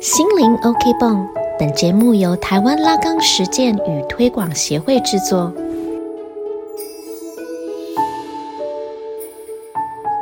心灵 OK 泵，本节目由台湾拉冈实践与推广协会制作。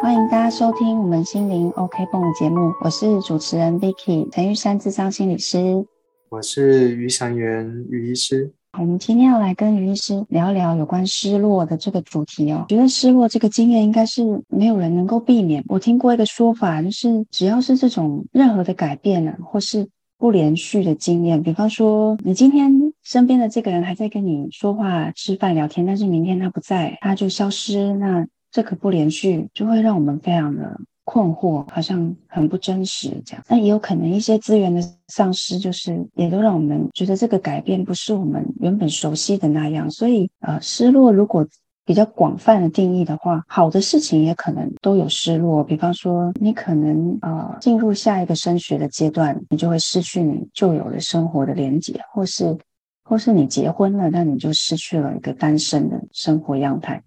欢迎大家收听我们心灵 OK 泵的节目，我是主持人 Vicky 陈玉山智商心理师，我是于祥元于医师。我们今天要来跟于医师聊聊有关失落的这个主题哦。觉得失落这个经验应该是没有人能够避免。我听过一个说法，就是只要是这种任何的改变呢，或是不连续的经验，比方说你今天身边的这个人还在跟你说话、吃饭、聊天，但是明天他不在，他就消失，那这个不连续就会让我们非常的。困惑好像很不真实，这样，那也有可能一些资源的丧失，就是也都让我们觉得这个改变不是我们原本熟悉的那样。所以，呃，失落如果比较广泛的定义的话，好的事情也可能都有失落。比方说，你可能呃进入下一个升学的阶段，你就会失去你旧有的生活的连结，或是或是你结婚了，那你就失去了一个单身的生活样态。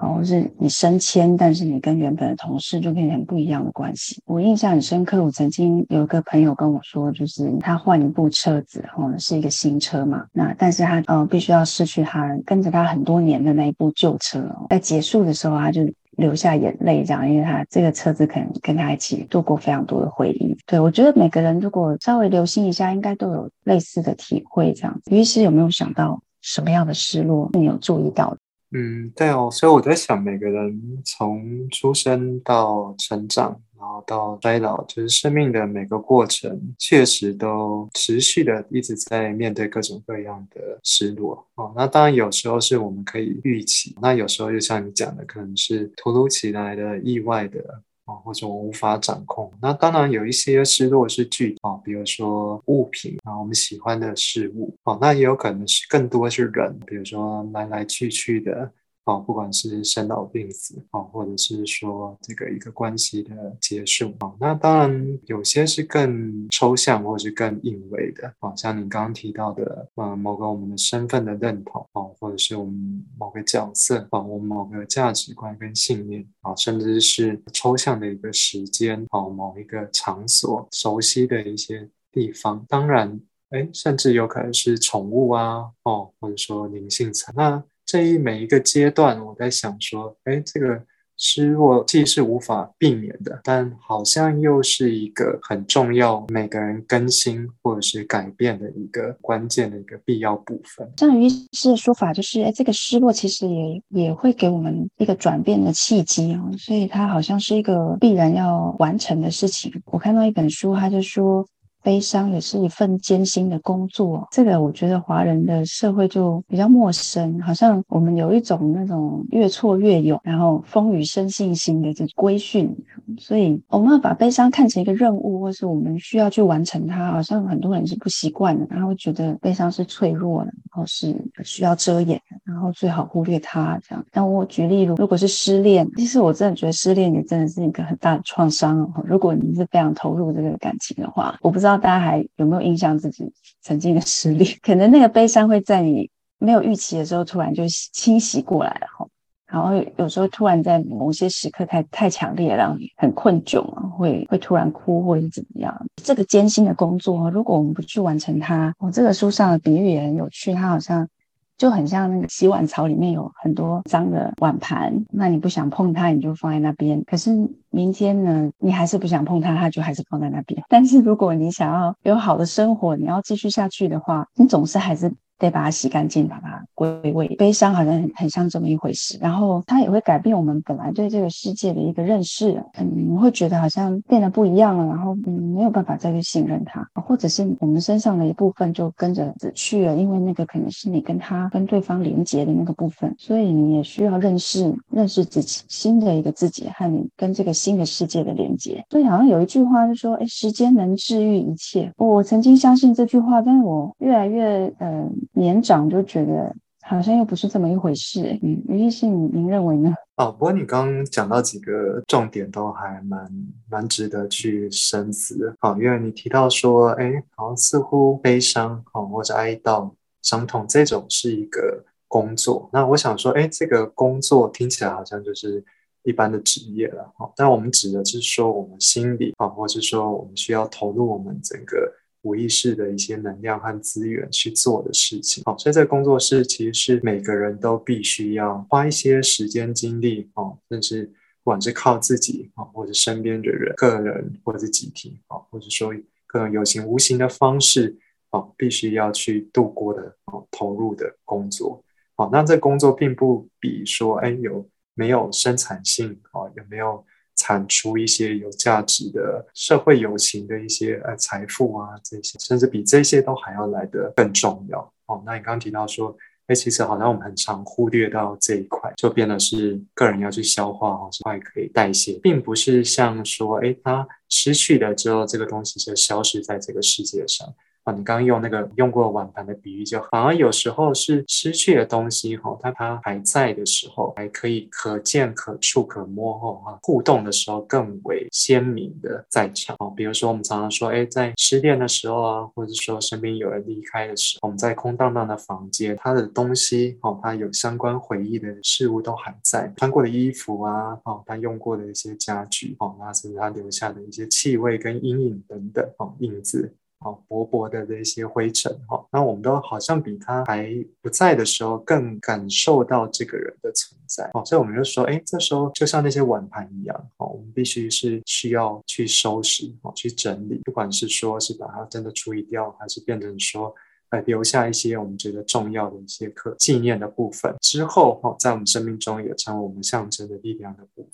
哦是你升迁，但是你跟原本的同事就变成不一样的关系。我印象很深刻，我曾经有一个朋友跟我说，就是他换一部车子，哦，是一个新车嘛，那但是他呃必须要失去他跟着他很多年的那一部旧车，在结束的时候他就流下眼泪，这样，因为他这个车子可能跟他一起度过非常多的回忆。对我觉得每个人如果稍微留心一下，应该都有类似的体会。这样，于是有没有想到什么样的失落你有注意到的？嗯，对哦，所以我在想，每个人从出生到成长，然后到衰老，就是生命的每个过程，确实都持续的一直在面对各种各样的失落哦。那当然有时候是我们可以预期，那有时候就像你讲的，可能是突如其来的意外的。啊，或者我无法掌控。那当然有一些失落是具啊，比如说物品啊，我们喜欢的事物啊，那也有可能是更多是人，比如说来来去去的。哦，不管是生老病死，哦，或者是说这个一个关系的结束，哦，那当然有些是更抽象，或是更隐微的，哦，像你刚刚提到的，呃，某个我们的身份的认同，哦，或者是我们某个角色，哦，我们某个价值观跟信念，啊，甚至是抽象的一个时间，哦，某一个场所，熟悉的一些地方，当然，哎，甚至有可能是宠物啊，哦，或者说灵性层，那。这一每一个阶段，我在想说，哎，这个失落既是无法避免的，但好像又是一个很重要，每个人更新或者是改变的一个关键的一个必要部分。像于是的说法就是，哎，这个失落其实也也会给我们一个转变的契机哦，所以它好像是一个必然要完成的事情。我看到一本书，他就说。悲伤也是一份艰辛的工作，这个我觉得华人的社会就比较陌生，好像我们有一种那种越挫越勇，然后风雨生信心的这种规训，所以我们要把悲伤看成一个任务，或是我们需要去完成它，好像很多人是不习惯的，然后觉得悲伤是脆弱的，然后是需要遮掩，然后最好忽略它这样。但我举例如，如果是失恋，其实我真的觉得失恋也真的是一个很大的创伤哦。如果你是非常投入这个感情的话，我不知道。大家还有没有印象自己曾经的失恋？可能那个悲伤会在你没有预期的时候突然就侵袭过来了哈。然后有时候突然在某些时刻太太强烈，让你很困窘啊，会会突然哭或者怎么样。这个艰辛的工作，如果我们不去完成它，我这个书上的比喻也很有趣，它好像。就很像那个洗碗槽里面有很多脏的碗盘，那你不想碰它，你就放在那边。可是明天呢，你还是不想碰它，它就还是放在那边。但是如果你想要有好的生活，你要继续下去的话，你总是还是。得把它洗干净，把它归位。悲伤好像很很像这么一回事，然后它也会改变我们本来对这个世界的一个认识。嗯，会觉得好像变得不一样了，然后嗯没有办法再去信任它，或者是我们身上的一部分就跟着死去了，因为那个可能是你跟他跟对方连接的那个部分，所以你也需要认识认识自己新的一个自己和你跟这个新的世界的连接。所以好像有一句话就说：“哎，时间能治愈一切。”我曾经相信这句话，但是我越来越嗯。年长就觉得好像又不是这么一回事，嗯，于医师，您认为呢？哦，不过你刚刚讲到几个重点都还蛮蛮值得去深思的，哦，因为你提到说，哎，好像似乎悲伤，哦，或者哀悼、伤痛这种是一个工作，那我想说，哎，这个工作听起来好像就是一般的职业了，哦，但我们指的是说我们心理，啊，或者是说我们需要投入我们整个。无意识的一些能量和资源去做的事情。好，所以这个工作室其实是每个人都必须要花一些时间精力，哦，甚至不管是靠自己啊，或者身边的人、个人或者是集体啊，或者说各种有形无形的方式，哦，必须要去度过的哦，投入的工作。好，那这工作并不比说，哎，有没有生产性？哦，有没有产出一些有价值的社会有形的一些呃财富啊？这些甚至比这些都还要来得更重要。哦，那你刚刚提到说，哎，其实好像我们很常忽略到这一块，就变得是个人要去消化，哦，是快可以代谢，并不是像说，哎，他失去了之后，这个东西就消失在这个世界上。啊，你刚刚用那个用过碗盘的比喻，就好而有时候是失去的东西哈，它它还在的时候，还可以可见、可触、可摸哈，互动的时候更为鲜明的在场哦。比如说我们常常说，哎，在失恋的时候啊，或者说身边有人离开的时候，我们在空荡荡的房间，他的东西哦，他有相关回忆的事物都还在，穿过的衣服啊，哦，他用过的一些家具哦，那甚至他留下的一些气味跟阴影等等哦，影子。哦，薄薄的这些灰尘，哈，那我们都好像比他还不在的时候更感受到这个人的存在，哦，所以我们就说，哎，这时候就像那些碗盘一样，哦，我们必须是需要去收拾，哦，去整理，不管是说是把它真的处理掉，还是变成说，呃，留下一些我们觉得重要的一些可纪念的部分，之后，哦，在我们生命中也成为我们象征的力量的部分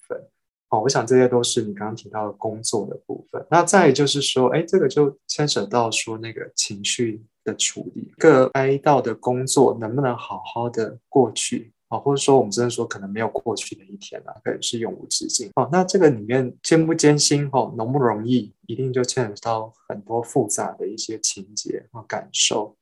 分。哦，我想这些都是你刚刚提到的工作的部分。那再就是说，哎，这个就牵扯到说那个情绪的处理，各哀悼的工作能不能好好的过去？啊，或者说我们真的说可能没有过去的一天了，可能是永无止境。哦，那这个里面艰不艰辛？哦，容不容易？一定就牵扯到很多复杂的一些情节和感受。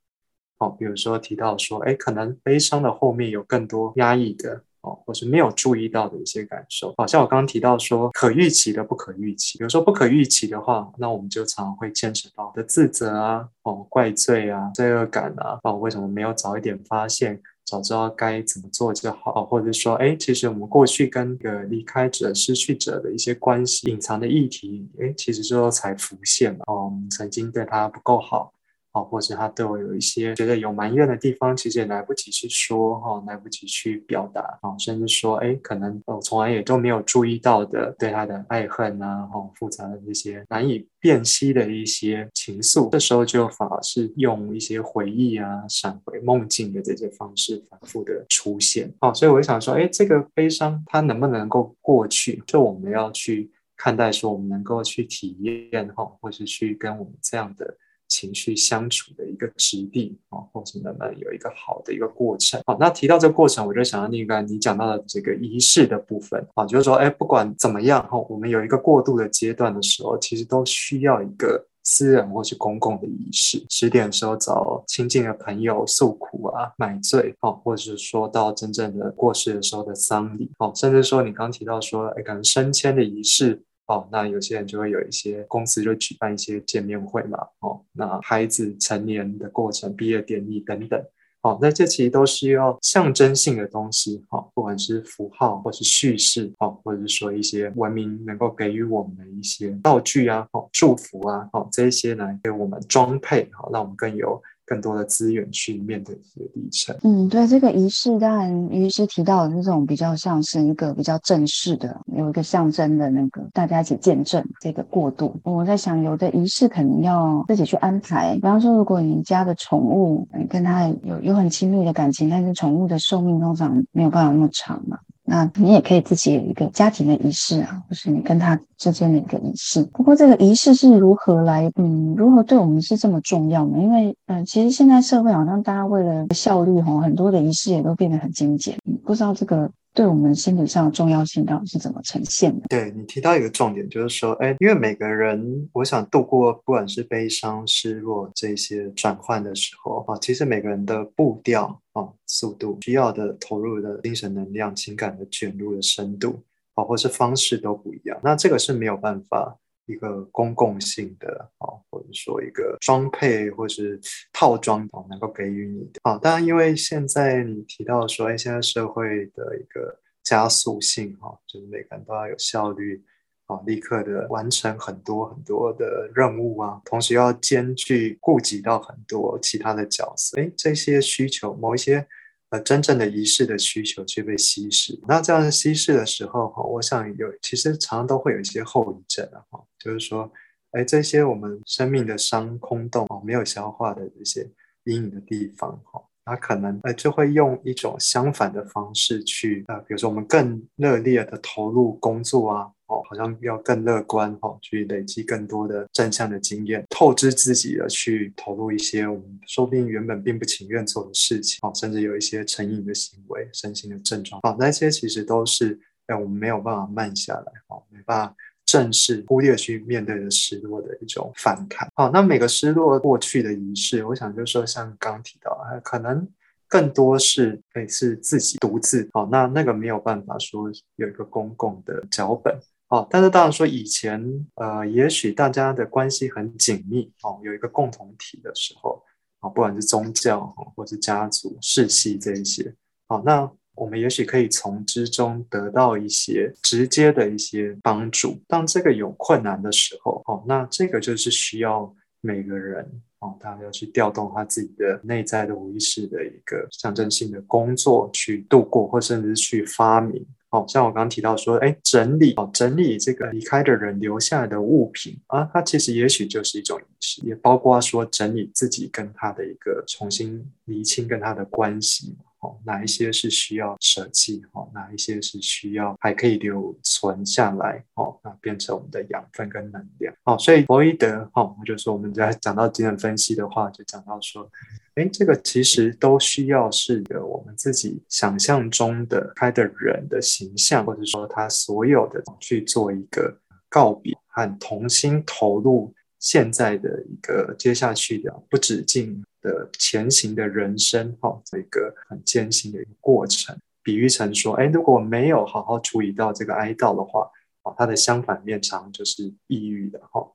哦，比如说提到说，哎，可能悲伤的后面有更多压抑的。哦，或是没有注意到的一些感受，好像我刚刚提到说可预期的不可预期，比如说不可预期的话，那我们就常常会牵扯到的自责啊，哦，怪罪啊，罪恶感啊，哦，为什么没有早一点发现，早知道该怎么做就好，或者说，哎，其实我们过去跟个离开者、失去者的一些关系、隐藏的议题，哎，其实最后才浮现了，哦，我们曾经对他不够好。哦，或者他对我有一些觉得有埋怨的地方，其实也来不及去说，哈，来不及去表达，啊，甚至说，哎，可能我从来也都没有注意到的，对他的爱恨啊，哈，复杂的这些难以辨析的一些情愫，这时候就反而是用一些回忆啊、闪回梦境的这些方式反复的出现，哦，所以我想说，哎，这个悲伤它能不能够过去？就我们要去看待，说我们能够去体验，哈，或是去跟我们这样的。情绪相处的一个质地啊，或者能不能有一个好的一个过程？好，那提到这个过程，我就想到那个你讲到的这个仪式的部分啊，就是说，哎，不管怎么样哈，我们有一个过渡的阶段的时候，其实都需要一个私人或是公共的仪式。十点的时候找亲近的朋友诉苦啊、买醉啊，或者是说到真正的过世的时候的丧礼哦，甚至说你刚提到说，哎，可能升迁的仪式。哦，那有些人就会有一些公司就举办一些见面会嘛，哦，那孩子成年的过程、毕业典礼等等，哦，那这其实都是要象征性的东西，哈，不管是符号或是叙事，哦，或者是说一些文明能够给予我们的一些道具啊，哦，祝福啊，哦，这些来给我们装配，好，让我们更有。更多的资源去面对这些历程。嗯，对，这个仪式当然于是提到的那种比较像是一个比较正式的，有一个象征的那个大家一起见证这个过渡。我在想，有的仪式可能要自己去安排。比方说，如果你家的宠物你跟它有有很亲密的感情，但是宠物的寿命通常没有办法那么长嘛。那你也可以自己有一个家庭的仪式啊，或是你跟他之间的一个仪式。不过这个仪式是如何来，嗯，如何对我们是这么重要呢？因为，嗯，其实现在社会好像大家为了效率，哈，很多的仪式也都变得很精简。不知道这个。对我们心理上的重要性到底是怎么呈现的？对你提到一个重点，就是说，哎，因为每个人，我想度过不管是悲伤、失落这些转换的时候啊，其实每个人的步调啊、速度、需要的投入的精神能量、情感的卷入的深度啊，或是方式都不一样。那这个是没有办法。一个公共性的啊，或者说一个装配或是套装啊，能够给予你的啊。当然，因为现在你提到说，哎，现在社会的一个加速性哈，就是每个人都要有效率啊，立刻的完成很多很多的任务啊，同时要兼具顾及到很多其他的角色，哎，这些需求，某一些呃真正的仪式的需求却被稀释。那这样稀释的时候哈，我想有其实常常都会有一些后遗症啊，哈，就是说，哎，这些我们生命的伤空洞哦，没有消化的这些阴影的地方哈。他可能呃就会用一种相反的方式去呃，比如说我们更热烈的投入工作啊，哦，好像要更乐观哈，去累积更多的正向的经验，透支自己的去投入一些我们说不定原本并不情愿做的事情，哦，甚至有一些成瘾的行为、身心的症状，哦，那些其实都是哎我们没有办法慢下来，哦，没办法。正视忽略去面对的失落的一种反抗。好，那每个失落过去的仪式，我想就是说，像刚提到，可能更多是每次自己独自。好，那那个没有办法说有一个公共的脚本。好，但是当然说以前，呃，也许大家的关系很紧密，哦，有一个共同体的时候，啊，不管是宗教，或是家族、世系这一些，好，那。我们也许可以从之中得到一些直接的一些帮助。当这个有困难的时候，哦，那这个就是需要每个人哦，他要去调动他自己的内在的无意识的一个象征性的工作去度过，或甚至去发明。哦，像我刚刚提到说，哎，整理哦，整理这个离开的人留下来的物品啊，它其实也许就是一种仪式，也包括说整理自己跟他的一个重新厘清跟他的关系。哦，哪一些是需要舍弃？哦，哪一些是需要还可以留存下来？哦，那变成我们的养分跟能量。哦，所以弗洛伊德，哦，就说我们在讲到精神分析的话，就讲到说，哎，这个其实都需要是一个我们自己想象中的开的人的形象，或者说他所有的去做一个告别和重新投入现在的一个接下去的不止境。的前行的人生，哈，这个很艰辛的一个过程，比喻成说，哎，如果没有好好处理到这个哀悼的话，哦，它的相反面常就是抑郁的，哈，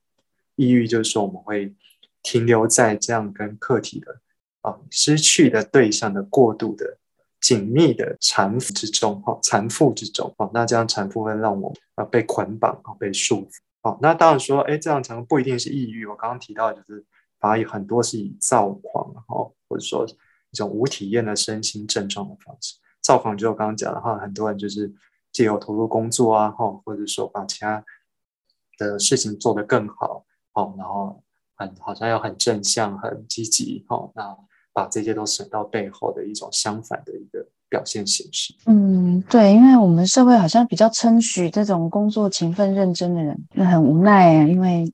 抑郁就是说我们会停留在这样跟客体的啊失去的对象的过度的紧密的缠缚之中，哈，缠缚之中，哦，那这样缠缚会让我啊被捆绑，啊被束缚，哦，那当然说，哎，这样缠不一定是抑郁，我刚刚提到就是。而很多是以躁狂，哈，或者说一种无体验的身心症状的方式。躁狂就我刚刚讲的话，很多人就是借由投入工作啊，哈，或者说把其他的事情做得更好，哦，然后很好像要很正向、很积极，哦，那把这些都省到背后的一种相反的一个表现形式。嗯，对，因为我们社会好像比较称许这种工作勤奋认真的人，那很无奈啊，因为。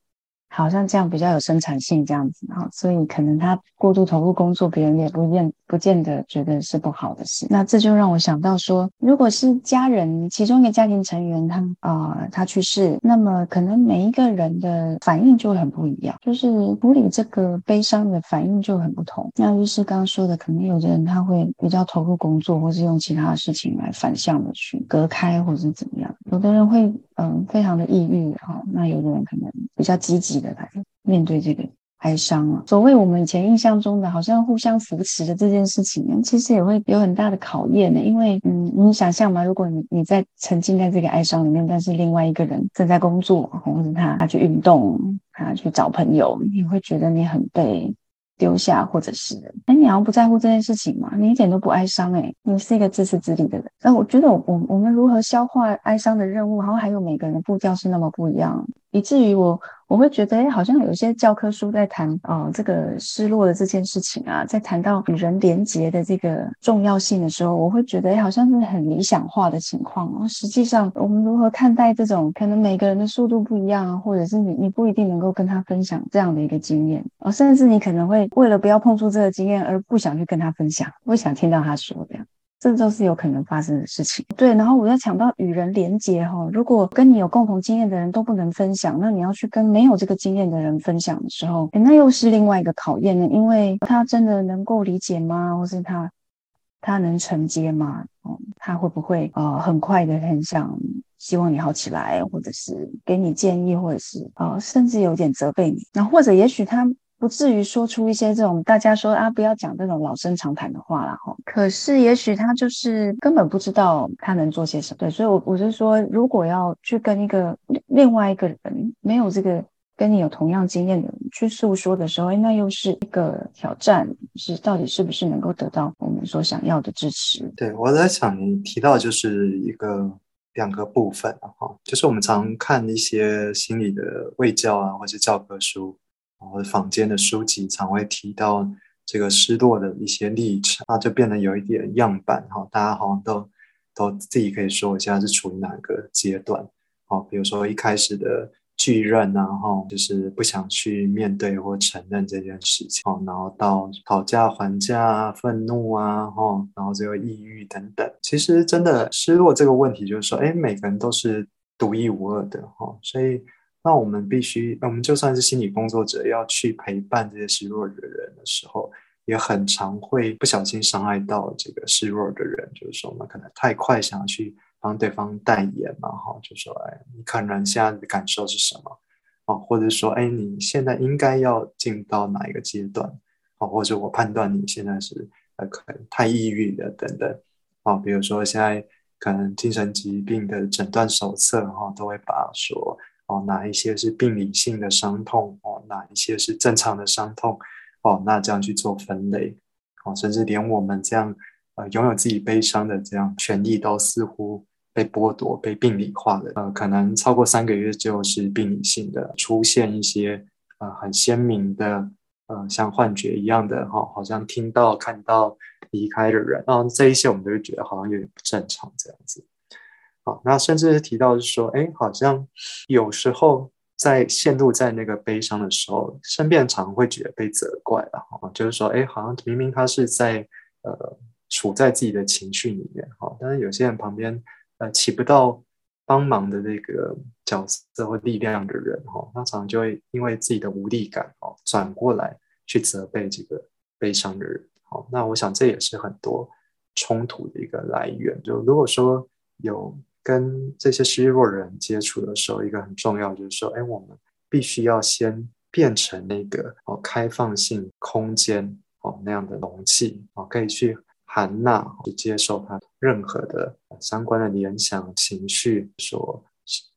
好像这样比较有生产性，这样子哈，所以可能他过度投入工作，别人也不见不见得觉得是不好的事。那这就让我想到说，如果是家人其中一个家庭成员他啊他去世，那么可能每一个人的反应就会很不一样，就是处理这个悲伤的反应就很不同。那于是刚刚说的，可能有的人他会比较投入工作，或是用其他的事情来反向的去隔开，或者是怎么样。有的人会嗯非常的抑郁哈，那有的人可能比较积极。的来面对这个哀伤了，所谓我们以前印象中的好像互相扶持的这件事情，其实也会有很大的考验的。因为，嗯，你想象嘛，如果你你在沉浸在这个哀伤里面，但是另外一个人正在工作，或者他他去运动，他去找朋友，你会觉得你很被。丢下，或者是哎，你要不在乎这件事情嘛？你一点都不哀伤哎，你是一个自私自利的人。那我觉得，我我们如何消化哀伤的任务，然后还有每个人的步调是那么不一样，以至于我我会觉得，哎，好像有些教科书在谈啊这个失落的这件事情啊，在谈到与人连结的这个重要性的时候，我会觉得，哎，好像是很理想化的情况。实际上，我们如何看待这种可能每个人的速度不一样啊，或者是你你不一定能够跟他分享这样的一个经验啊，甚至你可能会。为了不要碰触这个经验而不想去跟他分享，不想听到他说这样，这都是有可能发生的事情。对，然后我要讲到与人连接哈，如果跟你有共同经验的人都不能分享，那你要去跟没有这个经验的人分享的时候，那又是另外一个考验呢，因为他真的能够理解吗？或是他他能承接吗？哦，他会不会呃很快的很想希望你好起来，或者是给你建议，或者是呃甚至有点责备你？那或者也许他。不至于说出一些这种大家说啊不要讲这种老生常谈的话了哈。可是也许他就是根本不知道他能做些什么。对，所以，我我是说，如果要去跟一个另外一个人没有这个跟你有同样经验的人去诉说的时候，那又是一个挑战，是到底是不是能够得到我们所想要的支持？对，我在想你提到就是一个两个部分哈，就是我们常看一些心理的卫教啊，或者教科书。或者坊间的书籍常会提到这个失落的一些历程，那就变得有一点样板哈，大家好像都都自己可以说一下是处于哪个阶段，好，比如说一开始的拒认啊，哈，就是不想去面对或承认这件事情，好，然后到讨价还价、愤怒啊，哈，然后这个抑郁等等，其实真的失落这个问题，就是说，哎，每个人都是独一无二的哈，所以。那我们必须，我们就算是心理工作者，要去陪伴这些失落的人的时候，也很常会不小心伤害到这个失落的人。就是说，我们可能太快想要去帮对方代言嘛，哈，就说，哎，你可能现在的感受是什么？哦，或者说，哎，你现在应该要进到哪一个阶段？哦，或者我判断你现在是呃，可能太抑郁了等等。哦，比如说现在可能精神疾病的诊断手册哈，都会把说。哦，哪一些是病理性的伤痛？哦，哪一些是正常的伤痛？哦，那这样去做分类，哦，甚至连我们这样呃拥有自己悲伤的这样权利都似乎被剥夺、被病理化了。呃，可能超过三个月就是病理性的出现一些呃很鲜明的呃像幻觉一样的哈，好像听到、看到离开的人，然后这一些我们都会觉得好像有点不正常这样子。好，那甚至是提到是说，哎，好像有时候在陷入在那个悲伤的时候，身边常会觉得被责怪了，哈，就是说，哎，好像明明他是在呃处在自己的情绪里面，哈，但是有些人旁边呃起不到帮忙的那个角色或力量的人，哈，他常常就会因为自己的无力感，哦，转过来去责备这个悲伤的人，好，那我想这也是很多冲突的一个来源，就如果说有。跟这些失落人接触的时候，一个很重要就是说，哎，我们必须要先变成那个哦开放性空间哦那样的容器哦，可以去含纳去接受他任何的相关的联想、情绪所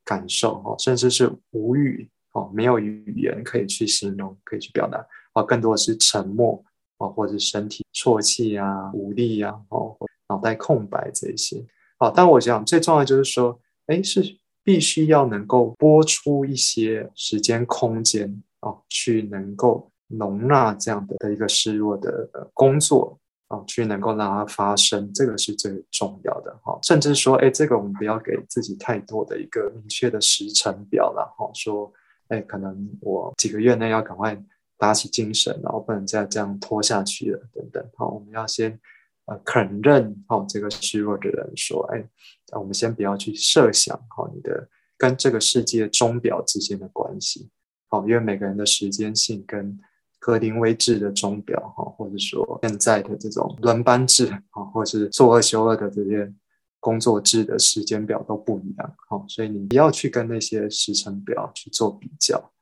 感受哦，甚至是无语哦，没有语言可以去形容、可以去表达哦，更多的是沉默哦，或者是身体啜泣啊、无力啊哦，脑袋空白这些。好，但我想最重要的就是说，哎，是必须要能够播出一些时间空间哦，去能够容纳这样的的一个失落的工作哦，去能够让它发生，这个是最重要的哈。甚至说，哎，这个我们不要给自己太多的一个明确的时程表了哈，说，哎，可能我几个月内要赶快打起精神，然后不能再这样拖下去了等等。好，我们要先。呃，肯认哦，这个虚弱的人说：“哎，我们先不要去设想哈，你的跟这个世界钟表之间的关系，好，因为每个人的时间性跟格林威治的钟表哈，或者说现在的这种轮班制啊，或者是做二休二的这些工作制的时间表都不一样，好，所以你不要去跟那些时程表去做比较。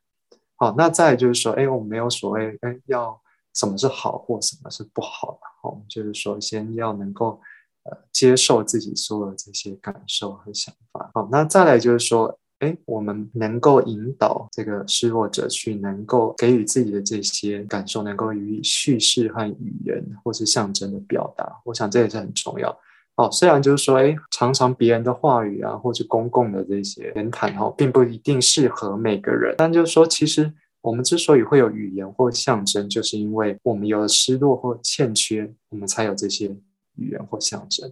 好，那再就是说，哎，我们没有所谓，哎，要。”什么是好或什么是不好的？哦，就是说，先要能够呃接受自己所有的这些感受和想法。好，那再来就是说，哎，我们能够引导这个失落者去能够给予自己的这些感受，能够予以叙事和语言或是象征的表达。我想这也是很重要。哦，虽然就是说，哎，常常别人的话语啊，或者公共的这些言谈，哦，并不一定适合每个人，但就是说，其实。我们之所以会有语言或象征，就是因为我们有了失落或欠缺，我们才有这些语言或象征。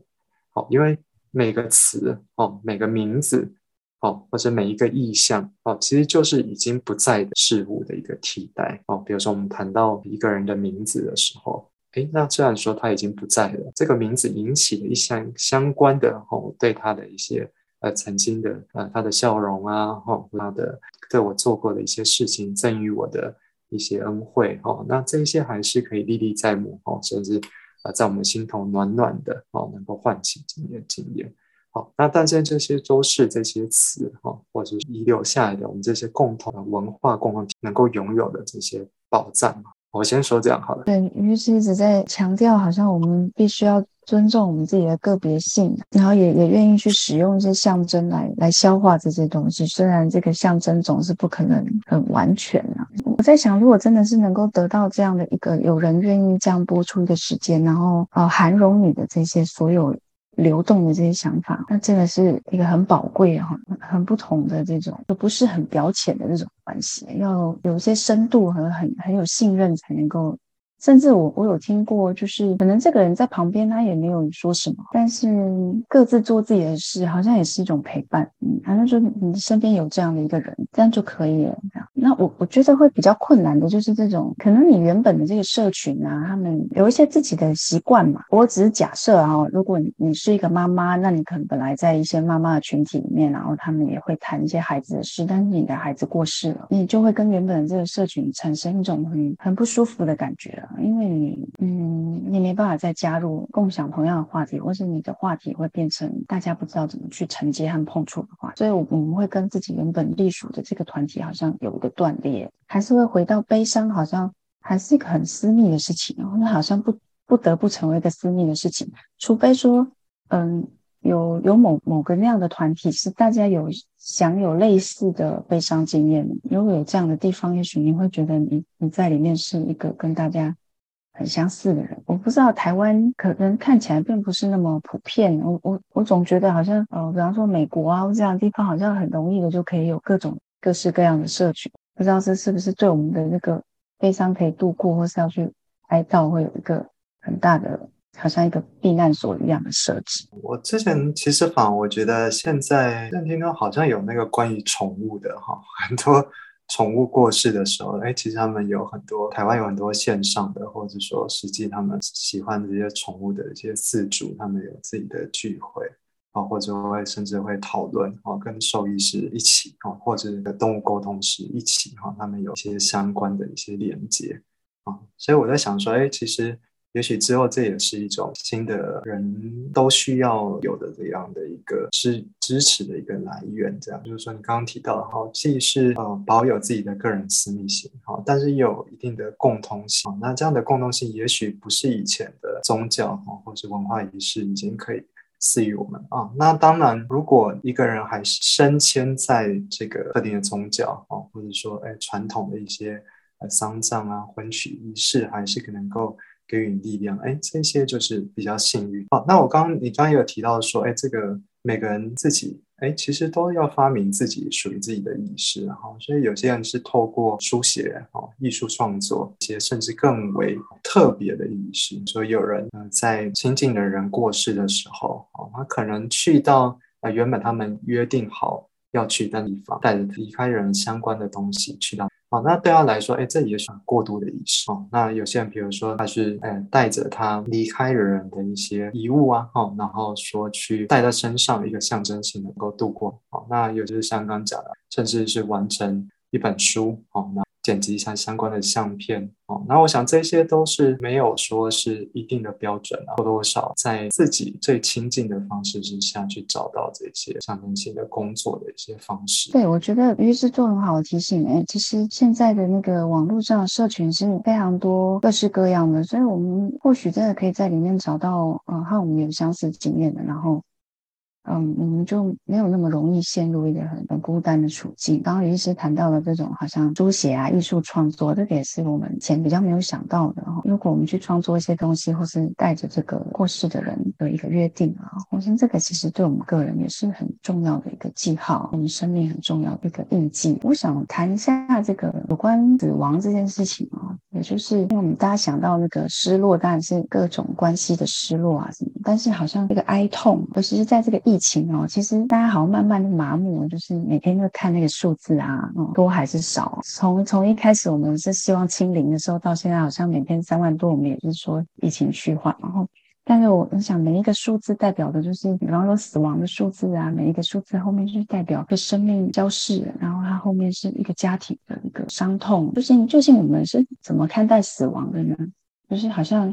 好，因为每个词哦，每个名字哦，或者每一个意象哦，其实就是已经不在的事物的一个替代哦。比如说，我们谈到一个人的名字的时候，诶，那虽然说他已经不在了，这个名字引起了一相相关的哦，对他的一些。呃，曾经的呃，他的笑容啊，哈，他的对我做过的一些事情，赠予我的一些恩惠，哈，那这些还是可以历历在目，哈，甚至呃，在我们心头暖暖的，哦，能够唤起今天的经验，好，那但是这些都是这些词哈，或者遗留下来的我们这些共同的文化共同体能够拥有的这些宝藏。我先说这样好了。对，于是一直在强调，好像我们必须要尊重我们自己的个别性，然后也也愿意去使用一些象征来来消化这些东西。虽然这个象征总是不可能很完全啊。我在想，如果真的是能够得到这样的一个有人愿意这样播出一个时间，然后呃涵容你的这些所有。流动的这些想法，那真的是一个很宝贵哈，很不同的这种，就不是很表浅的那种关系，要有一些深度和很很有信任才能够。甚至我我有听过，就是可能这个人在旁边，他也没有说什么，但是各自做自己的事，好像也是一种陪伴。嗯，好像说你身边有这样的一个人，这样就可以了。那我我觉得会比较困难的就是这种，可能你原本的这个社群啊，他们有一些自己的习惯嘛。我只是假设啊，如果你你是一个妈妈，那你可能本来在一些妈妈的群体里面，然后他们也会谈一些孩子的事，但是你的孩子过世了，你就会跟原本的这个社群产生一种很很不舒服的感觉了。因为你，嗯，你没办法再加入共享同样的话题，或是你的话题会变成大家不知道怎么去承接和碰触的话，所以我们会跟自己原本隶属的这个团体好像有一个断裂，还是会回到悲伤，好像还是一个很私密的事情，那好像不不得不成为一个私密的事情，除非说，嗯，有有某某个那样的团体是大家有享有类似的悲伤经验，如果有这样的地方，也许你会觉得你你在里面是一个跟大家。很相似的人，我不知道台湾可能看起来并不是那么普遍。我我我总觉得好像呃，比方说美国啊这样的地方，好像很容易的就可以有各种各式各样的社群。不知道这是不是对我们的那个悲伤可以度过，或是要去哀悼，会有一个很大的，好像一个避难所一样的设置。我之前其实反我觉得现在任听中好像有那个关于宠物的哈，很多。宠物过世的时候，哎，其实他们有很多台湾有很多线上的，或者说实际他们喜欢这些宠物的一些饲主，他们有自己的聚会啊，或者会甚至会讨论啊，跟兽医师一起啊，或者跟动物沟通师一起哈，他们有一些相关的一些连接啊，所以我在想说，哎，其实。也许之后这也是一种新的人都需要有的这样的一个支支持的一个来源，这样就是说你刚刚提到哈，既是呃保有自己的个人私密性哈，但是有一定的共通性。那这样的共通性也许不是以前的宗教哈或者文化仪式已经可以赐予我们啊。那当然，如果一个人还是深嵌在这个特定的宗教啊，或者说哎传统的一些呃丧葬啊婚娶仪式，还是可能够。给予力量，哎，这些就是比较幸运。好，那我刚你刚刚有提到说，哎，这个每个人自己，哎，其实都要发明自己属于自己的仪式，哈。所以有些人是透过书写，哦，艺术创作一些甚至更为特别的仪式。所以有人在亲近的人过世的时候，哦，他可能去到啊原本他们约定好要去的地方，带着离开人相关的东西去到。哦，那对他来说，哎，这也算过度的仪式哦。那有些人，比如说他是，哎，带着他离开的人的一些遗物啊，哦，然后说去带在身上一个象征性能够度过。哦，那有就是像刚讲的，甚至是完成一本书，哦，那。剪辑一下相关的相片哦，那我想这些都是没有说是一定的标准啊，或多或少在自己最亲近的方式之下去找到这些象征性的工作的一些方式。对，我觉得于是做很好的提醒，哎，其实现在的那个网络上社群是非常多各式各样的，所以我们或许真的可以在里面找到，嗯，和我们有相似经验的，然后。嗯，我们就没有那么容易陷入一个很很孤单的处境。刚刚于医师谈到了这种好像书写啊、艺术创作，这个也是我们以前比较没有想到的。如果我们去创作一些东西，或是带着这个过世的人的一个约定啊，我想这个其实对我们个人也是很重要的一个记号，我们生命很重要的一个印记。我想谈一下这个有关死亡这件事情啊，也就是因为我们大家想到那个失落，当然是各种关系的失落啊什么，但是好像这个哀痛，尤其是在这个。疫情哦，其实大家好像慢慢的麻木，就是每天都看那个数字啊，多还是少？从从一开始我们是希望清零的时候，到现在好像每天三万多，我们也是说疫情趋缓。然后，但是我想每一个数字代表的就是，比方说死亡的数字啊，每一个数字后面就是代表个生命消逝，然后它后面是一个家庭的一个伤痛。究竟究竟我们是怎么看待死亡的呢？就是好像。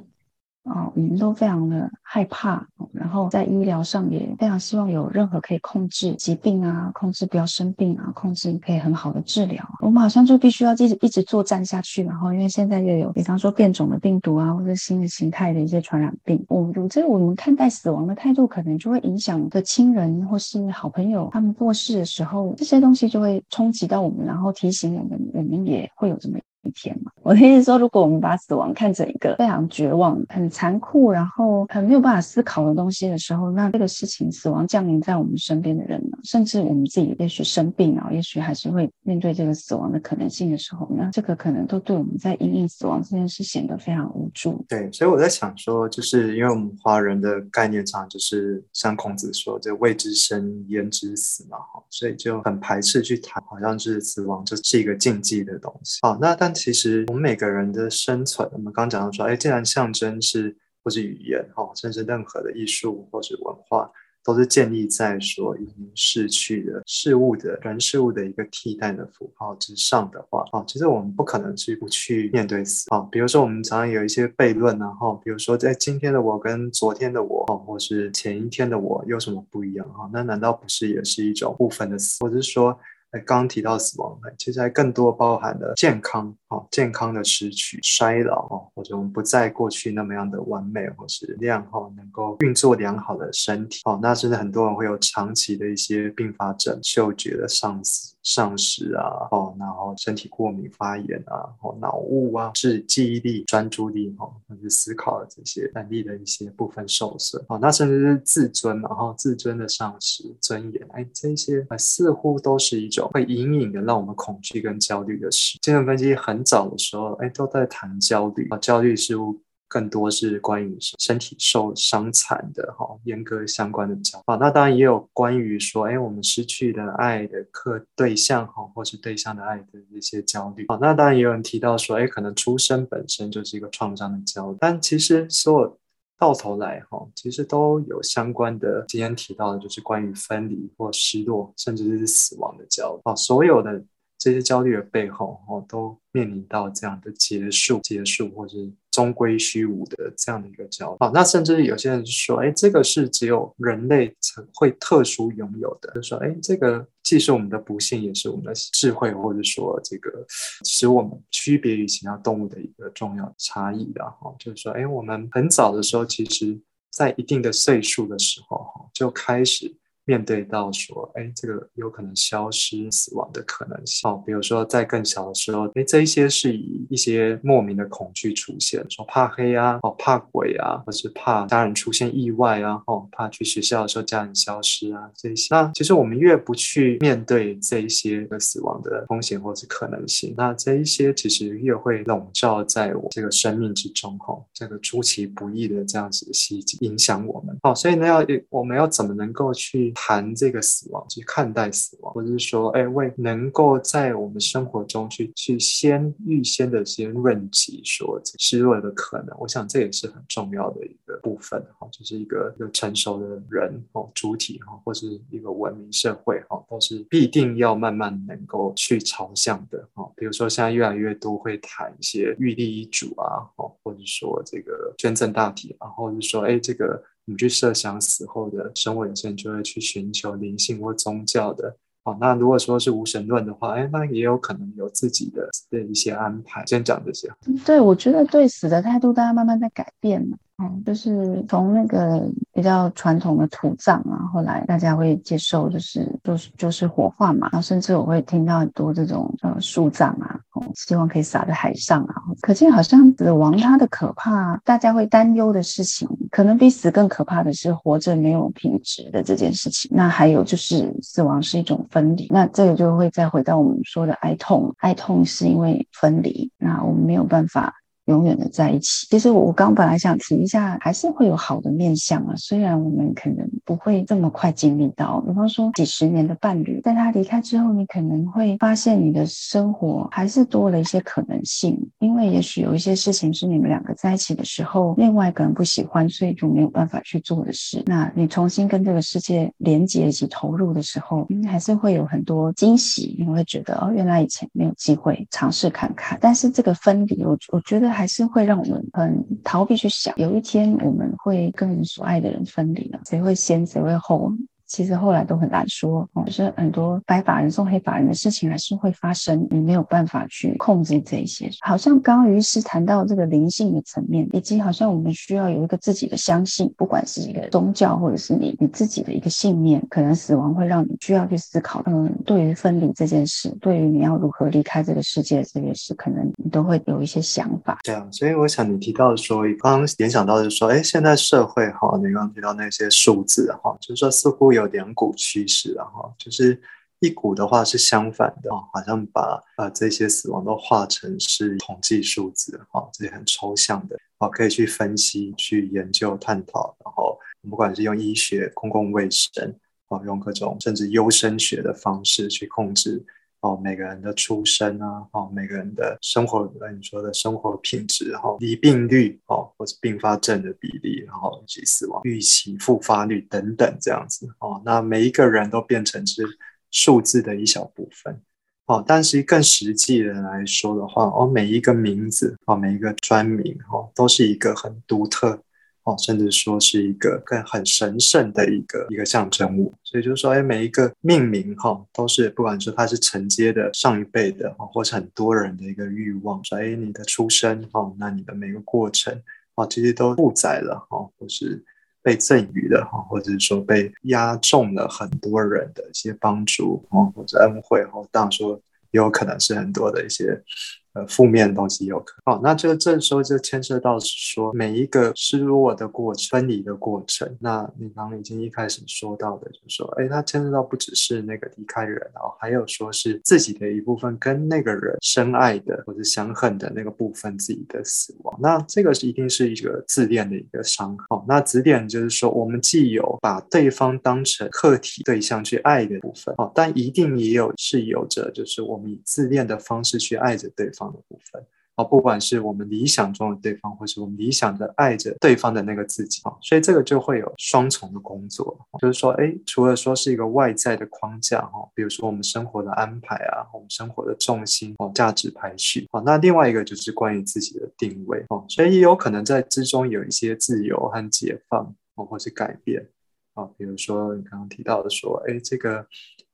啊，我们都非常的害怕，然后在医疗上也非常希望有任何可以控制疾病啊，控制不要生病啊，控制可以很好的治疗。我们好像就必须要一直一直作战下去，然后因为现在又有，比方说变种的病毒啊，或者新的形态的一些传染病，我们这我们看待死亡的态度，可能就会影响的亲人或是好朋友他们过世的时候，这些东西就会冲击到我们，然后提醒我们，我们也会有这么。一天嘛，我的意思说，如果我们把死亡看成一个非常绝望、很残酷，然后很没有办法思考的东西的时候，那这个事情，死亡降临在我们身边的人呢，甚至我们自己，也许生病啊，也许还是会面对这个死亡的可能性的时候，那这个可能都对我们在应应死亡这件事显得非常无助。对，所以我在想说，就是因为我们华人的概念上，就是像孔子说，这未知生焉知死嘛，哈，所以就很排斥去谈，好像是死亡就是一个禁忌的东西。好，那但其实我们每个人的生存，我们刚讲到说，哎，既然象征是或是语言，哈，甚至任何的艺术或者文化，都是建立在说已经逝去的事物的人事物的一个替代的符号之上的话，哦，其实我们不可能去不去面对死。哦，比如说我们常常有一些悖论，然后比如说在今天的我跟昨天的我，哦，或是前一天的我有什么不一样？哈，那难道不是也是一种部分的死，或者是说？刚提到死亡，其实还更多包含了健康，哦，健康的失去、衰老，哦，或者我们不再过去那么样的完美，或是良好能够运作良好的身体，哦，那甚至很多人会有长期的一些并发症，嗅觉的丧失。丧失啊，哦，然后身体过敏、发炎啊，哦，脑雾啊，是记忆力、专注力，哈，或者思考的这些能力的一些部分受损，哦，那甚至是自尊，然后自尊的丧失、尊严，哎，这些似乎都是一种会隐隐的让我们恐惧跟焦虑的事。精神分析很早的时候，哎，都在谈焦虑啊，焦虑事物。更多是关于身体受伤残的哈，严格相关的教啊，那当然也有关于说，哎，我们失去的爱的客对象哈，或是对象的爱的一些焦虑啊，那当然也有人提到说，哎，可能出生本身就是一个创伤的焦虑，但其实所有到头来哈，其实都有相关的。今天提到的就是关于分离或失落，甚至是死亡的焦虑啊，所有的。这些焦虑的背后，哦，都面临到这样的结束、结束，或是终归虚无的这样的一个焦虑。好，那甚至有些人说，哎，这个是只有人类才会特殊拥有的。就说，哎，这个既是我们的不幸，也是我们的智慧，或者说这个使我们区别于其他动物的一个重要差异的。哈，就是说，哎，我们很早的时候，其实在一定的岁数的时候，哈，就开始。面对到说，哎，这个有可能消失、死亡的可能性哦。比如说，在更小的时候，哎，这一些是以一些莫名的恐惧出现，说怕黑啊，哦，怕鬼啊，或是怕家人出现意外啊，哦，怕去学校的时候家人消失啊，这些。那其实我们越不去面对这一些的死亡的风险或是可能性，那这一些其实越会笼罩在我这个生命之中，哈，这个出其不意的这样子的袭击影响我们。哦，所以呢，要我们要怎么能够去？谈这个死亡，去看待死亡，或者是说，哎，为能够在我们生活中去去先预先的先认及说失落的可能，我想这也是很重要的一个部分哈，就是一个一个成熟的人哦，主体哈，或是一个文明社会哈，都是必定要慢慢能够去朝向的哈。比如说，现在越来越多会谈一些预立遗嘱啊，哦，或者说这个捐赠大体，然后是说，哎，这个。你去设想死后的生活有些人就会去寻求灵性或宗教的。哦，那如果说是无神论的话，哎，那也有可能有自己的的一些安排。先讲这些。对，我觉得对死的态度，大家慢慢在改变嘛。嗯，就是从那个比较传统的土葬啊，后来大家会接受，就是就是就是火化嘛，然后甚至我会听到很多这种呃树葬啊，希望可以撒在海上啊。可见好像死亡它的可怕，大家会担忧的事情，可能比死更可怕的是活着没有品质的这件事情。那还有就是死亡是一种分离，那这个就会再回到我们说的哀痛，哀痛是因为分离，那我们没有办法。永远的在一起。其实我刚本来想提一下，还是会有好的面相啊。虽然我们可能不会这么快经历到，比方说几十年的伴侣，在他离开之后，你可能会发现你的生活还是多了一些可能性。因为也许有一些事情是你们两个在一起的时候，另外一个人不喜欢，所以就没有办法去做的事。那你重新跟这个世界连接以及投入的时候，还是会有很多惊喜。你会觉得哦，原来以前没有机会尝试看看。但是这个分离，我我觉得。还是会让我们很逃避去想，有一天我们会跟我们所爱的人分离了，谁会先，谁会后？其实后来都很难说，就是很多白发人送黑发人的事情还是会发生，你没有办法去控制这一些。好像刚刚于师谈到这个灵性的层面，以及好像我们需要有一个自己的相信，不管是一个宗教或者是你你自己的一个信念，可能死亡会让你需要去思考。嗯，对于分离这件事，对于你要如何离开这个世界这件事，可能你都会有一些想法。这样，所以我想你提到说，刚刚联想到的是说，哎，现在社会哈，你刚刚提到那些数字哈，就是说似乎有两股趋势了哈，就是一股的话是相反的好像把把这些死亡都化成是统计数字哈，这些很抽象的哦，可以去分析、去研究、探讨，然后不管是用医学、公共卫生哦，用各种甚至优生学的方式去控制。哦，每个人的出生啊，哦，每个人的生活，你说的生活品质，然后离病率，哦，或者并发症的比例，然后以及死亡预期、复发率等等这样子，哦，那每一个人都变成是数字的一小部分，哦，但是更实际的来说的话，哦，每一个名字，哦，每一个专名，哦，都是一个很独特。哦，甚至说是一个更很神圣的一个一个象征物，所以就是说，哎，每一个命名哈，都是不管说它是承接的上一辈的哈，或是很多人的一个欲望，说哎，你的出生哈，那你的每个过程啊，这些都负载了哈，或是被赠予的哈，或者是说被压中了很多人的一些帮助啊，或者恩惠哈，当然说也有可能是很多的一些。负面的东西有可能。那这个这时候就牵涉到说，每一个失落的过程、分离的过程。那你刚刚已经一开始说到的，就是说，哎，它牵涉到不只是那个离开人哦，还有说是自己的一部分跟那个人深爱的或者相恨的那个部分自己的死亡。那这个是一定是一个自恋的一个伤害。那指点就是说，我们既有把对方当成客体对象去爱的部分哦，但一定也有是有着，就是我们以自恋的方式去爱着对方。的部分。啊，不管是我们理想中的对方，或是我们理想的爱着对方的那个自己。啊，所以这个就会有双重的工作，就是说，哎，除了说是一个外在的框架哈，比如说我们生活的安排啊，我们生活的重心哦，价值排序。啊，那另外一个就是关于自己的定位。哦，所以也有可能在之中有一些自由和解放哦，或是改变。啊，比如说你刚刚提到的说，哎，这个。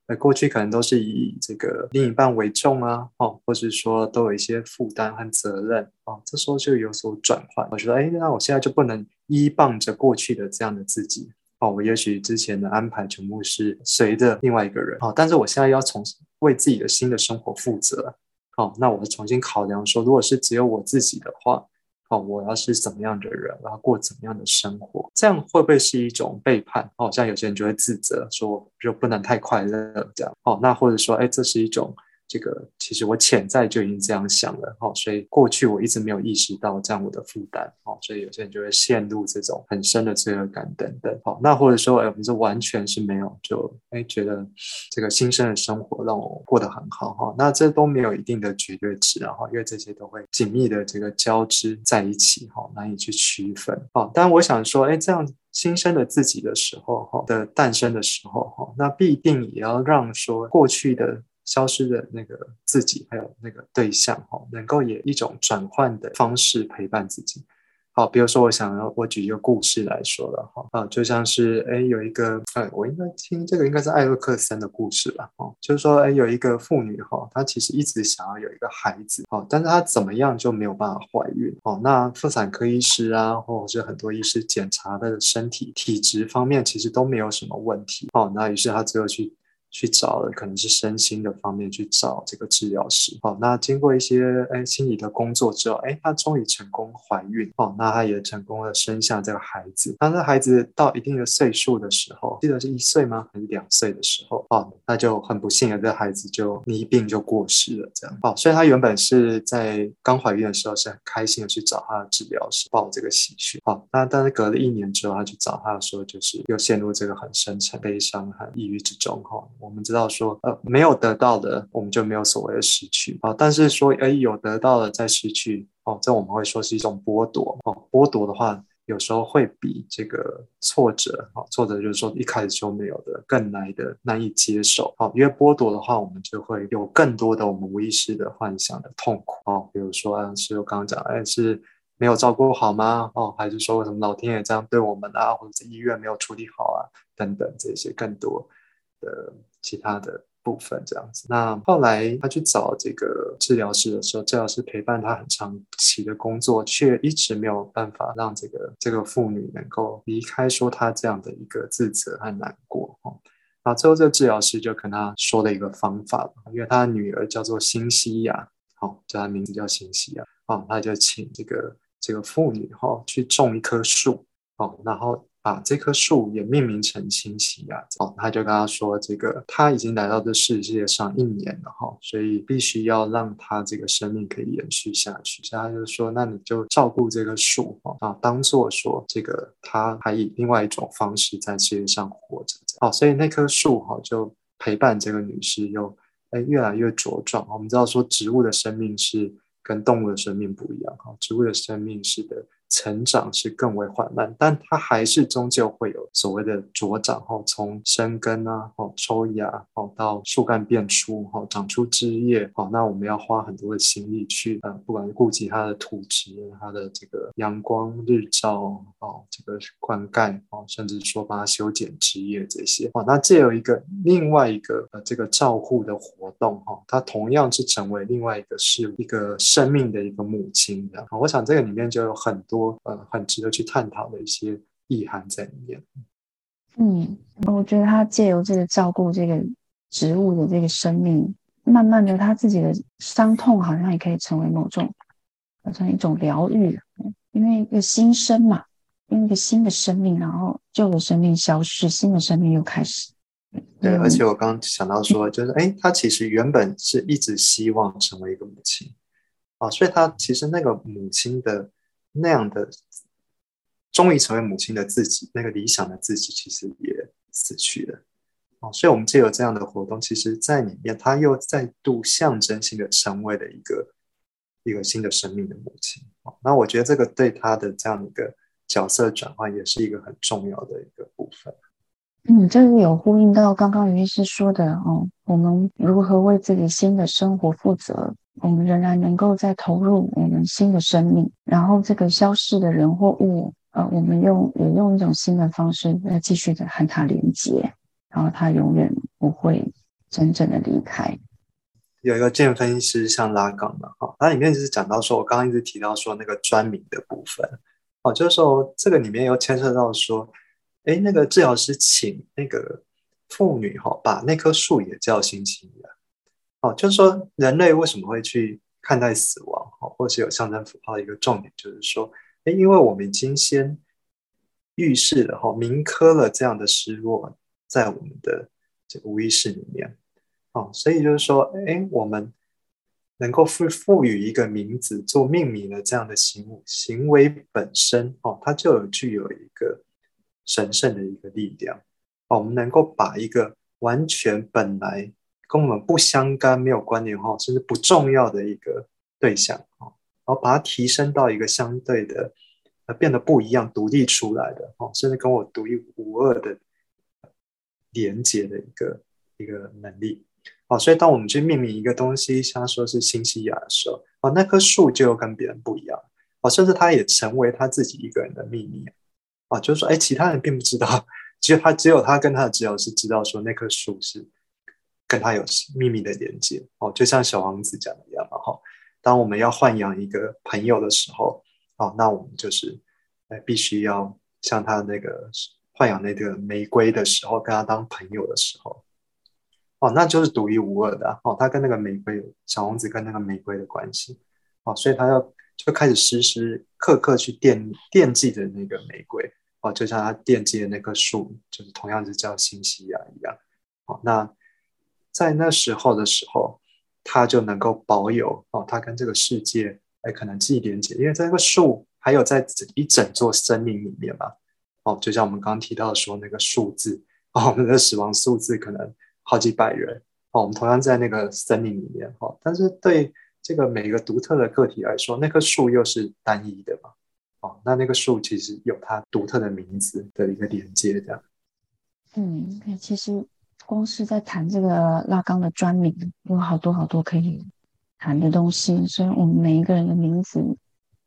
呃，过去可能都是以这个另一半为重啊，哦，或者说都有一些负担和责任哦，这时候就有所转换。我觉得，哎，那我现在就不能依傍着过去的这样的自己哦，我也许之前的安排全部是随着另外一个人哦，但是我现在要重新为自己的新的生活负责哦，那我重新考量说，如果是只有我自己的话。哦，我要是怎么样的人，我要过怎么样的生活，这样会不会是一种背叛？哦，像有些人就会自责，说就不能太快乐这样。哦，那或者说，哎，这是一种。这个其实我潜在就已经这样想了，哦，所以过去我一直没有意识到这样我的负担，哦，所以有些人就会陷入这种很深的罪恶感等等，好，那或者说，哎，我们是完全是没有，就哎觉得这个新生的生活让我过得很好，哈，那这都没有一定的绝对值，然后因为这些都会紧密的这个交织在一起，哈，难以去区分，哦，但我想说，哎，这样新生的自己的时候，哈的诞生的时候，哈，那必定也要让说过去的。消失的那个自己，还有那个对象，哈，能够以一种转换的方式陪伴自己。好，比如说，我想要我举一个故事来说了，哈，啊，就像是，哎，有一个，哎，我应该听这个应该是艾洛克森的故事吧，哦，就是说，哎，有一个妇女，哈，她其实一直想要有一个孩子，哦，但是她怎么样就没有办法怀孕，哦，那妇产科医师啊，或者是很多医师检查她的身体体质方面，其实都没有什么问题，哦，那于是她最后去。去找了，可能是身心的方面去找这个治疗师。好，那经过一些哎心理的工作之后，哎，她终于成功怀孕。哦，那她也成功的生下这个孩子。当这孩子到一定的岁数的时候，记得是一岁吗？还是两岁的时候？哦，那就很不幸的，这孩子就一病就过世了。这样。哦，所以她原本是在刚怀孕的时候是很开心的去找她的治疗师报这个喜讯。哦，那但是隔了一年之后，她去找他的时候，就是又陷入这个很深沉悲伤和抑郁之中。哈。我们知道说，呃，没有得到的，我们就没有所谓的失去啊。但是说，哎，有得到的再失去，哦，这我们会说是一种剥夺哦。剥夺的话，有时候会比这个挫折，哦，挫折就是说一开始就没有的更来的难以接受，哦，因为剥夺的话，我们就会有更多的我们无意识的幻想的痛苦，哦，比如说啊是我刚刚讲，哎，是没有照顾好吗？哦，还是说为什么老天爷这样对我们啊，或者医院没有处理好啊，等等这些更多的其他的。部分这样子，那后来他去找这个治疗师的时候，治疗师陪伴他很长期的工作，却一直没有办法让这个这个妇女能够离开说他这样的一个自责和难过哦。那最后这个治疗师就跟他说了一个方法，因为他的女儿叫做新西亚，好，叫他名字叫新西亚，哦，他就请这个这个妇女哈去种一棵树，哦，然后。把这棵树也命名成新西亚，哦，他就跟他说，这个他已经来到这世界上一年了哈，所以必须要让他这个生命可以延续下去。所以他就说，那你就照顾这棵树哈，啊，当做说这个他还以另外一种方式在世界上活着。好，所以那棵树哈就陪伴这个女士，又哎越来越茁壮。我们知道说，植物的生命是跟动物的生命不一样哈，植物的生命是的。成长是更为缓慢，但它还是终究会有所谓的茁长，后从生根啊，哦抽芽，哦到树干变粗，哦长出枝叶，哦那我们要花很多的心力去，呃，不管是顾及它的土质、它的这个阳光日照，哦这个灌溉，哦甚至说帮它修剪枝叶这些，哦那这有一个另外一个呃这个照护的活动，哈，它同样是成为另外一个是一个生命的一个母亲的，我想这个里面就有很多。呃，很值得去探讨的一些意涵在里面。嗯，我觉得他借由这个照顾这个植物的这个生命，慢慢的他自己的伤痛好像也可以成为某种，好像一种疗愈。因为一个新生嘛，因为一个新的生命，然后旧的生命消失，新的生命又开始。对，而且我刚刚想到说，就是哎，他其实原本是一直希望成为一个母亲啊，所以他其实那个母亲的。那样的终于成为母亲的自己，那个理想的自己，其实也死去了哦。所以，我们借由这样的活动，其实在里面，他又再度象征性的成为了一个一个新的生命的母亲哦。那我觉得这个对他的这样的一个角色转换，也是一个很重要的一个部分。嗯，这是有呼应到刚刚于医师说的哦，我们如何为自己新的生活负责？我们仍然能够再投入我们新的生命，然后这个消逝的人或物，呃，我们用也用一种新的方式来继续的和它连接，然后它永远不会真正的离开。有一个建分析师像拉杠的哈，它里面就是讲到说，我刚刚一直提到说那个专名的部分，哦，就是说这个里面又牵涉到说，哎，那个治疗师请那个妇女哈，把那棵树也叫星星。哦，就是说，人类为什么会去看待死亡？哦，或是有象征符号的一个重点，就是说，哎，因为我们已经先预示了哈，铭刻了这样的失落在我们的这个无意识里面。哦，所以就是说，哎，我们能够赋赋予一个名字做命名的这样的行行为本身，哦，它就有具有一个神圣的一个力量。哦，我们能够把一个完全本来。跟我们不相干、没有关联哈，甚至不重要的一个对象哈，然后把它提升到一个相对的呃变得不一样、独立出来的哈，甚至跟我独一无二的连接的一个一个能力哦。所以当我们去命名一个东西，像说是新西亚的时候，哦，那棵树就跟别人不一样哦，甚至它也成为他自己一个人的秘密啊，就是说，哎，其他人并不知道，只有他只有他跟他的治疗师知道说那棵树是。跟他有秘密的连接哦，就像小王子讲的一样嘛哈。当我们要豢养一个朋友的时候，哦，那我们就是哎，必须要像他那个豢养那个玫瑰的时候，跟他当朋友的时候，哦，那就是独一无二的哦。他跟那个玫瑰，小王子跟那个玫瑰的关系哦，所以他要就开始时时刻刻去惦惦记着那个玫瑰哦，就像他惦记的那棵树，就是同样是叫新西亚一样哦，那。在那时候的时候，他就能够保有哦，他跟这个世界哎，可能既连接，因为在那个树，还有在整一整座森林里面嘛，哦，就像我们刚刚提到说那个数字哦，我们的死亡数字可能好几百人哦，我们同样在那个森林里面哦，但是对这个每个独特的个体来说，那棵树又是单一的嘛，哦，那那个树其实有它独特的名字的一个连接，这样。嗯，其实光是在谈这个拉冈的专名，有好多好多可以谈的东西。所以我们每一个人的名字，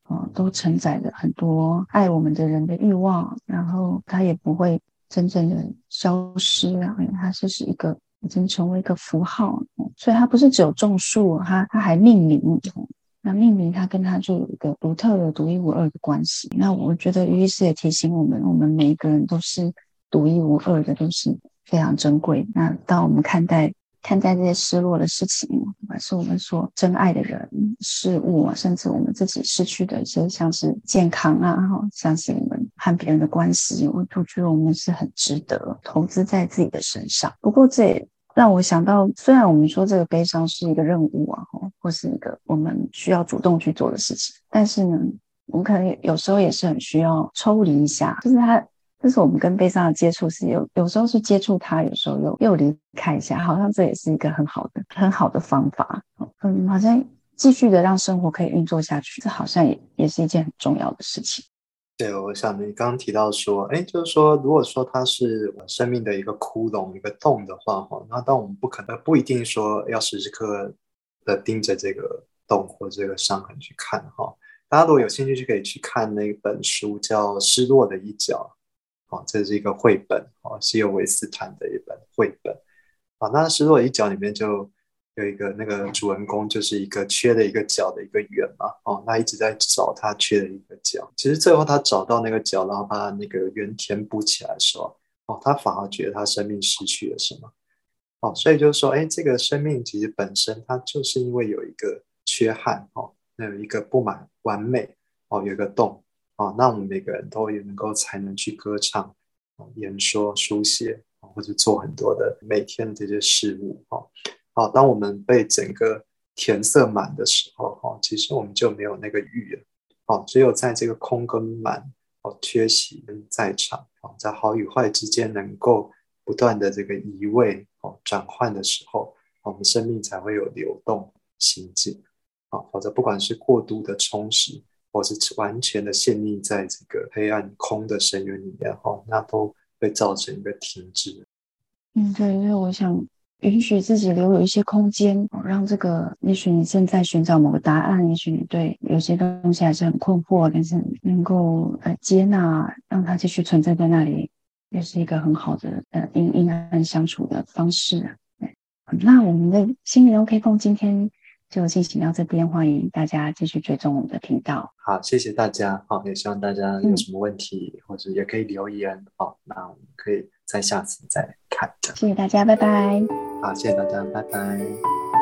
啊，都承载着很多爱我们的人的欲望，然后它也不会真正的消失啊，因为它就是一个已经成为一个符号。所以它不是只有种树，它它还命名。那命名它跟它就有一个独特的、独一无二的关系。那我觉得于医师也提醒我们，我们每一个人都是。独一无二的都是非常珍贵。那当我们看待看待这些失落的事情，不管是我们所珍爱的人、事物，甚至我们自己失去的一些，像是健康啊，哈，像是我们和别人的关系，我都觉得我们是很值得投资在自己的身上。不过这也让我想到，虽然我们说这个悲伤是一个任务啊，或是一个我们需要主动去做的事情，但是呢，我们可能有时候也是很需要抽离一下，就是它。就是我们跟悲伤的接触，是有有时候是接触它，有时候又又离开一下，好像这也是一个很好的很好的方法。嗯，好像继续的让生活可以运作下去，这好像也也是一件很重要的事情。对，我想你刚刚提到说，哎，就是说，如果说它是我生命的一个窟窿、一个洞的话，哈，那当我们不可能不一定说要时时刻刻的盯着这个洞或这个伤痕去看，哈。大家如果有兴趣，就可以去看那本书，叫《失落的一角》。哦，这是一个绘本哦，西尤维斯坦的一本绘本啊。那失落一角里面就有一个那个主人公，就是一个缺了一个角的一个圆嘛。哦，那一直在找他缺的一个角。其实最后他找到那个角，然后把那个圆填补起来的时候，哦，他反而觉得他生命失去了什么。哦，所以就是说，哎，这个生命其实本身它就是因为有一个缺憾哦，那有一个不满完美哦，有一个洞。啊，那我们每个人都也能够才能去歌唱、演说、书写，或者做很多的每天的这些事物。哈，好，当我们被整个填塞满的时候，哈，其实我们就没有那个欲了。哦，只有在这个空跟满、哦缺席跟在场，哦，在好与坏之间能够不断的这个移位、哦转换的时候，我们生命才会有流动行进。啊，否则不管是过度的充实。或是完全的陷溺在这个黑暗空的深渊里面，哈，那都会造成一个停滞。嗯，对，因为我想允许自己留有一些空间，让这个，也许你正在寻找某个答案，也许你对有些东西还是很困惑，但是能够呃接纳，让它继续存在在那里，也是一个很好的呃阴阴暗相处的方式。对，那我们的心灵 OK 风今天。就进行到这边，欢迎大家继续追踪我们的频道。好，谢谢大家。好，也希望大家有什么问题或者也可以留言。好，那我们可以在下次再看。谢谢大家，拜拜。好，谢谢大家，拜拜。